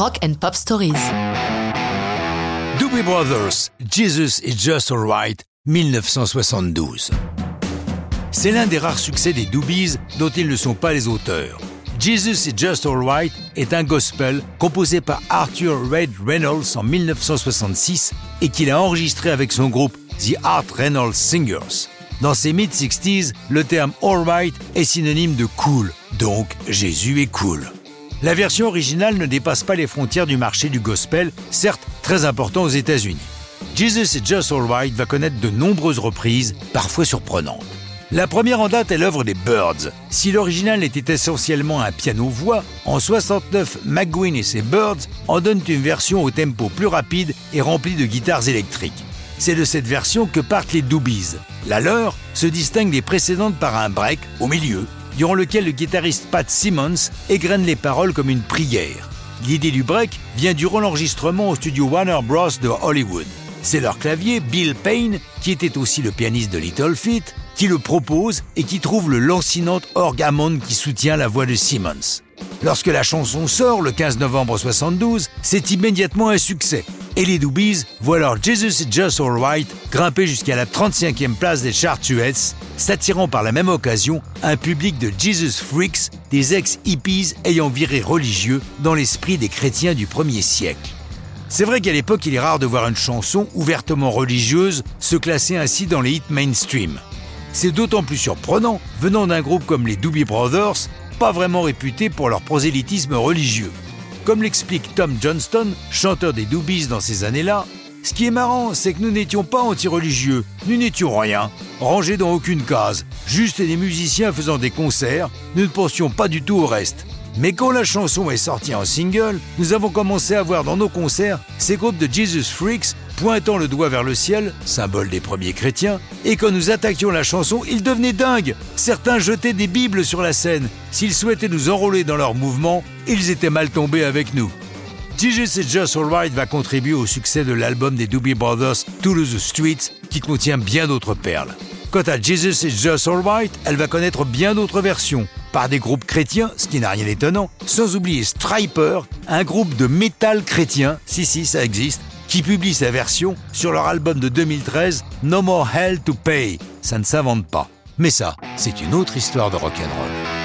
Rock and Pop Stories. Doobie Brothers, Jesus is Just Alright, 1972. C'est l'un des rares succès des Doobies dont ils ne sont pas les auteurs. Jesus is Just Alright est un gospel composé par Arthur Red Reynolds en 1966 et qu'il a enregistré avec son groupe The Art Reynolds Singers. Dans ses mid-60s, le terme Alright est synonyme de cool, donc Jésus est cool. La version originale ne dépasse pas les frontières du marché du gospel, certes très important aux États-Unis. Jesus is Just Alright va connaître de nombreuses reprises, parfois surprenantes. La première en date est l'œuvre des Birds. Si l'original était essentiellement un piano-voix, en 69, McGuinn et ses Birds en donnent une version au tempo plus rapide et remplie de guitares électriques. C'est de cette version que partent les Doobies. La leur se distingue des précédentes par un break au milieu, durant lequel le guitariste Pat Simmons égrène les paroles comme une prière. L'idée du break vient durant l'enregistrement au studio Warner Bros. de Hollywood. C'est leur clavier, Bill Payne, qui était aussi le pianiste de Little Feat, qui le propose et qui trouve le lancinante orgue Hammond qui soutient la voix de Simmons. Lorsque la chanson sort le 15 novembre 72, c'est immédiatement un succès. Et les Doobies voient leur Jesus is Just Alright grimper jusqu'à la 35e place des charts US, s'attirant par la même occasion un public de Jesus Freaks, des ex-hippies ayant viré religieux dans l'esprit des chrétiens du premier siècle. C'est vrai qu'à l'époque, il est rare de voir une chanson ouvertement religieuse se classer ainsi dans les hits mainstream. C'est d'autant plus surprenant venant d'un groupe comme les Doobie Brothers, pas vraiment réputé pour leur prosélytisme religieux. Comme l'explique Tom Johnston, chanteur des Doobies dans ces années-là, ce qui est marrant, c'est que nous n'étions pas anti-religieux, nous n'étions rien, rangés dans aucune case, juste des musiciens faisant des concerts, nous ne pensions pas du tout au reste. Mais quand la chanson est sortie en single, nous avons commencé à voir dans nos concerts ces groupes de Jesus Freaks pointant le doigt vers le ciel, symbole des premiers chrétiens, et quand nous attaquions la chanson, ils devenaient dingues. Certains jetaient des Bibles sur la scène. S'ils souhaitaient nous enrôler dans leur mouvement, ils étaient mal tombés avec nous. Is Just Alright va contribuer au succès de l'album des Doobie Brothers To the Streets, qui contient bien d'autres perles. Quant à Jesus is Just Alright, elle va connaître bien d'autres versions, par des groupes chrétiens, ce qui n'a rien d'étonnant, sans oublier Striper, un groupe de métal chrétien, si si ça existe, qui publie sa version sur leur album de 2013 No More Hell to Pay. Ça ne s'invente pas. Mais ça, c'est une autre histoire de rock'n'roll.